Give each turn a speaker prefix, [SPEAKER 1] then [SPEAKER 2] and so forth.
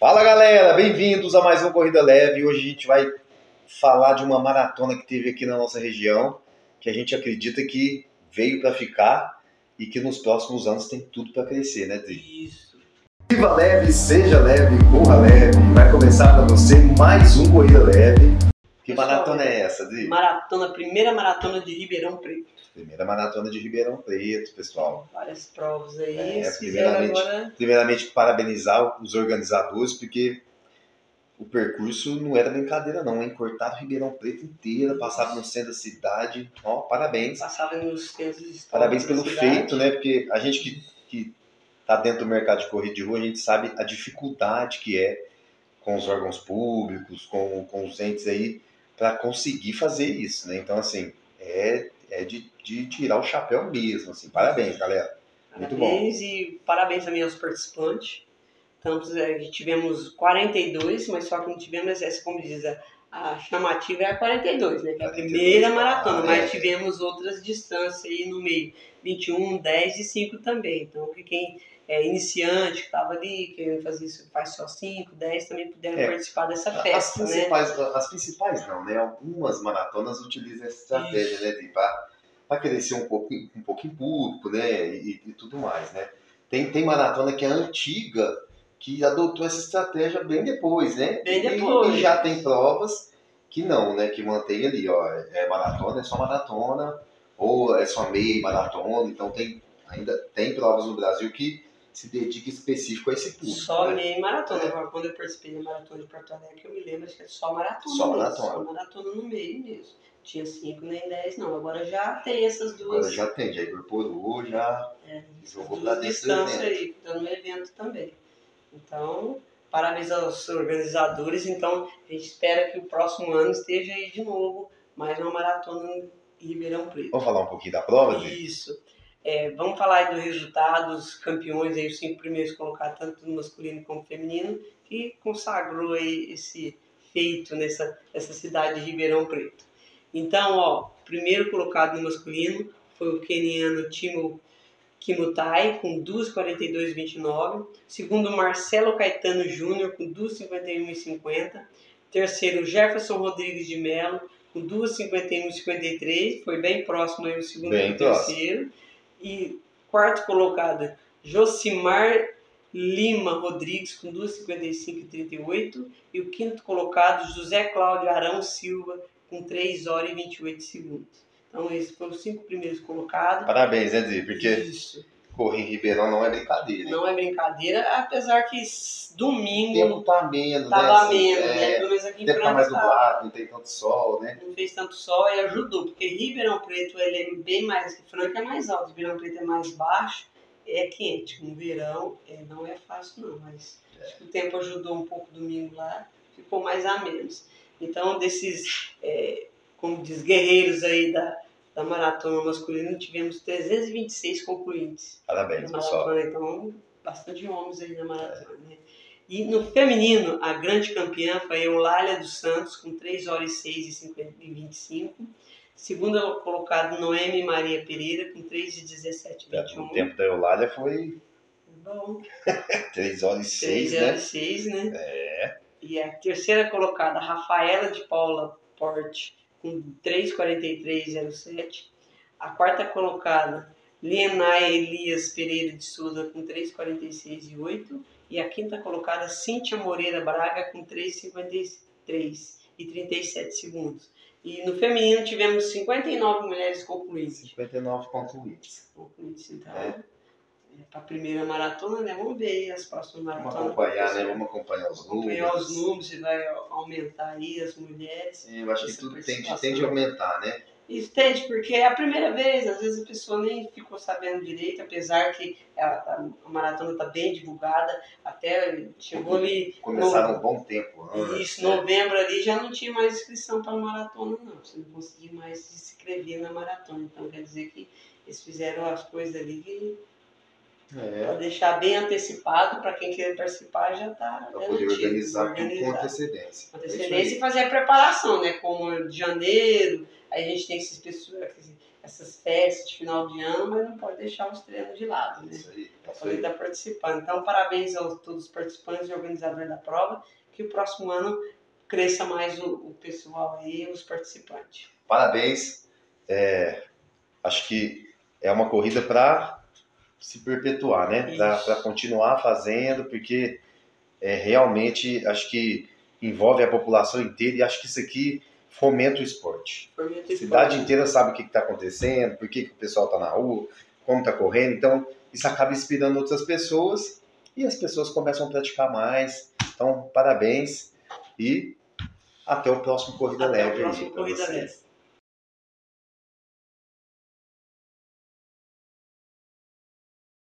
[SPEAKER 1] Fala galera, bem-vindos a mais um Corrida Leve. Hoje a gente vai falar de uma maratona que teve aqui na nossa região, que a gente acredita que veio para ficar e que nos próximos anos tem tudo para crescer, né, Tri?
[SPEAKER 2] Isso.
[SPEAKER 1] Viva leve, seja leve, corra leve. Vai começar para você mais um Corrida Leve. Que
[SPEAKER 2] Pessoal,
[SPEAKER 1] maratona é essa, Dri?
[SPEAKER 2] Maratona, primeira maratona de Ribeirão Preto.
[SPEAKER 1] Primeira maratona de Ribeirão Preto, pessoal.
[SPEAKER 2] Várias provas aí.
[SPEAKER 1] É, primeiramente-
[SPEAKER 2] agora.
[SPEAKER 1] Primeiramente, parabenizar os organizadores, porque o percurso não era brincadeira, não, hein? Cortaram Ribeirão Preto inteira, passaram no centro da cidade. Ó, parabéns.
[SPEAKER 2] Passava nos centros
[SPEAKER 1] Parabéns pelo feito, né? Porque a gente que, que tá dentro do mercado de corrida de rua, a gente sabe a dificuldade que é com os órgãos públicos, com, com os entes aí, para conseguir fazer isso, né? Então, assim, é, é de, de tirar o chapéu mesmo, assim. Parabéns, galera. Muito bom.
[SPEAKER 2] Parabéns e parabéns também aos participantes. É, tivemos 42, mas só que não tivemos essa, como diz, a, chamativa é a 42, né? Que é a
[SPEAKER 1] 42,
[SPEAKER 2] primeira
[SPEAKER 1] ah,
[SPEAKER 2] maratona,
[SPEAKER 1] é.
[SPEAKER 2] mas tivemos outras distâncias aí no meio. 21, 10 e 5 também. Então, que quem é iniciante, que estava ali, querendo fazer isso, faz só 5, 10, também puderam
[SPEAKER 1] É.
[SPEAKER 2] participar dessa
[SPEAKER 1] As
[SPEAKER 2] festa, né?
[SPEAKER 1] principais, as principais não, né? Algumas maratonas utilizam essa estratégia, né? De, para crescer um pouco, um pouco em público, né? E, e tudo mais, né? Tem, tem maratona que é antiga, que adotou essa estratégia bem depois, né?
[SPEAKER 2] Bem
[SPEAKER 1] E-
[SPEAKER 2] depois.
[SPEAKER 1] E, já tem provas que não, né? Que mantém ali, ó, é maratona, é só maratona, ou é só meia maratona, então tem, ainda tem provas no Brasil que se dedica específico a esse público.
[SPEAKER 2] Só
[SPEAKER 1] né?
[SPEAKER 2] meia maratona. Agora, quando eu participei da maratona de Porto Alegre, eu me lembro que é só maratona.
[SPEAKER 1] Só
[SPEAKER 2] mesmo,
[SPEAKER 1] maratona.
[SPEAKER 2] Só maratona no meio mesmo. Tinha 5 nem 10, não. Agora já tem essas duas,
[SPEAKER 1] Agora já tem, já incorporou, já
[SPEAKER 2] é,
[SPEAKER 1] jogou
[SPEAKER 2] duas
[SPEAKER 1] dentro do evento.
[SPEAKER 2] aí, dando no evento também. Então, parabéns aos organizadores. Então, a gente espera que o próximo ano esteja aí de novo mais uma maratona em Ribeirão Preto.
[SPEAKER 1] Vamos falar um pouquinho da prova?
[SPEAKER 2] Isso. É, vamos falar aí do resultado, dos campeões, aí, os cinco primeiros colocados, tanto no masculino como feminino, que consagrou aí esse feito nessa, nessa cidade de Ribeirão Preto. Então, ó, primeiro colocado no masculino foi o keniano Timo Kimutai, com 2,42,29. Segundo, Marcelo Caetano Júnior, com 2,51,50. Terceiro, Jefferson Rodrigues de Mello, com 2,51,53. Foi bem próximo aí o segundo
[SPEAKER 1] Bem
[SPEAKER 2] e o terceiro. E quarto colocado, Josimar Lima Rodrigues, com 2,55,38. E o quinto colocado, José Cláudio Arão Silva, com 3 horas e 28 segundos. Então, esses foram os cinco primeiros colocados.
[SPEAKER 1] Parabéns, né, Dri? Porque
[SPEAKER 2] Isso.
[SPEAKER 1] Correr em Ribeirão não é brincadeira. hein?
[SPEAKER 2] Não é brincadeira, apesar que s-
[SPEAKER 1] O
[SPEAKER 2] domingo
[SPEAKER 1] tempo tá menos,
[SPEAKER 2] tava
[SPEAKER 1] né? assim,
[SPEAKER 2] menos,
[SPEAKER 1] é,
[SPEAKER 2] né? Pelo menos aqui em
[SPEAKER 1] tá
[SPEAKER 2] Franca
[SPEAKER 1] mais
[SPEAKER 2] tava.
[SPEAKER 1] nublado, não tem tanto sol, né?
[SPEAKER 2] Não fez tanto sol e ajudou, porque Ribeirão Preto ele é bem mais, Franca é mais alto, Ribeirão Preto é mais baixo, é quente. No verão é, não é fácil não, mas acho que o tempo ajudou um pouco domingo lá, ficou mais a menos. Então, desses, é, como diz, guerreiros aí da, da maratona masculina, tivemos 326 concluintes.
[SPEAKER 1] Parabéns, pessoal.
[SPEAKER 2] maratona, então, bastante homens aí na maratona, né? E no feminino, a grande campeã foi a Eulália dos Santos, com 3 horas e 6 e 50 e 25. Segunda colocada, Noemi Maria Pereira, com 3 e 17 e
[SPEAKER 1] O
[SPEAKER 2] 21.
[SPEAKER 1] tempo da Eulália foi
[SPEAKER 2] Bom,
[SPEAKER 1] 3 horas e 6,
[SPEAKER 2] 3
[SPEAKER 1] né?
[SPEAKER 2] horas e 6, né? É. E a terceira colocada, Rafaela de Paula Porte, com 3,43,07. A quarta colocada, Lienay Elias Pereira de Souza, com 3,46 e 8. E a quinta colocada, Cíntia Moreira Braga, com 3,53 e 37 segundos. E no feminino tivemos 59 mulheres concluídas.
[SPEAKER 1] 59 concluídos.
[SPEAKER 2] Concluídas, então.
[SPEAKER 1] É.
[SPEAKER 2] Para a primeira maratona, né? Vamos ver aí as próximas
[SPEAKER 1] Vamos
[SPEAKER 2] maratonas.
[SPEAKER 1] acompanhar, né? Vamos acompanhar os
[SPEAKER 2] acompanhar
[SPEAKER 1] números.
[SPEAKER 2] os números, se vai aumentar aí as mulheres.
[SPEAKER 1] Eu acho que tudo tende, tende a aumentar, né?
[SPEAKER 2] Isso tende, porque é a primeira vez, às vezes a pessoa nem ficou sabendo direito, apesar que a, a- a maratona está bem divulgada, até chegou ali.
[SPEAKER 1] Começaram um bom tempo
[SPEAKER 2] no,
[SPEAKER 1] antes.
[SPEAKER 2] isso,
[SPEAKER 1] né?
[SPEAKER 2] novembro ali já não tinha mais inscrição para maratona, não. Você não conseguia mais se inscrever na maratona. Então quer dizer que eles fizeram as coisas ali que para
[SPEAKER 1] É,
[SPEAKER 2] deixar bem antecipado para quem querer participar já está
[SPEAKER 1] para poder organizar tudo com antecedência. É isso
[SPEAKER 2] antecedência
[SPEAKER 1] aí.
[SPEAKER 2] e fazer a preparação, né? Como de janeiro, aí a gente tem esses pessoas, quer essas festas de final de ano, mas não pode deixar os treinos de lado, né?
[SPEAKER 1] Isso aí,
[SPEAKER 2] Para poder estar participando. Então, parabéns a todos os participantes e organizadores da prova, que o próximo ano cresça mais o, o pessoal aí, os participantes.
[SPEAKER 1] Parabéns. É, acho que é uma corrida para se perpetuar, né? Para continuar fazendo, porque é, realmente acho que envolve a população inteira e acho que isso aqui fomenta o esporte.
[SPEAKER 2] Foi muito
[SPEAKER 1] A cidade
[SPEAKER 2] importante.
[SPEAKER 1] inteira sabe o que está acontecendo, por que, que o pessoal está na rua, como está correndo. Então, isso acaba inspirando outras pessoas e as pessoas começam a praticar mais. Então, parabéns e até o próximo Corrida
[SPEAKER 2] Até o
[SPEAKER 1] Leve. aí
[SPEAKER 2] próximo
[SPEAKER 1] pra
[SPEAKER 2] Corrida. Leve.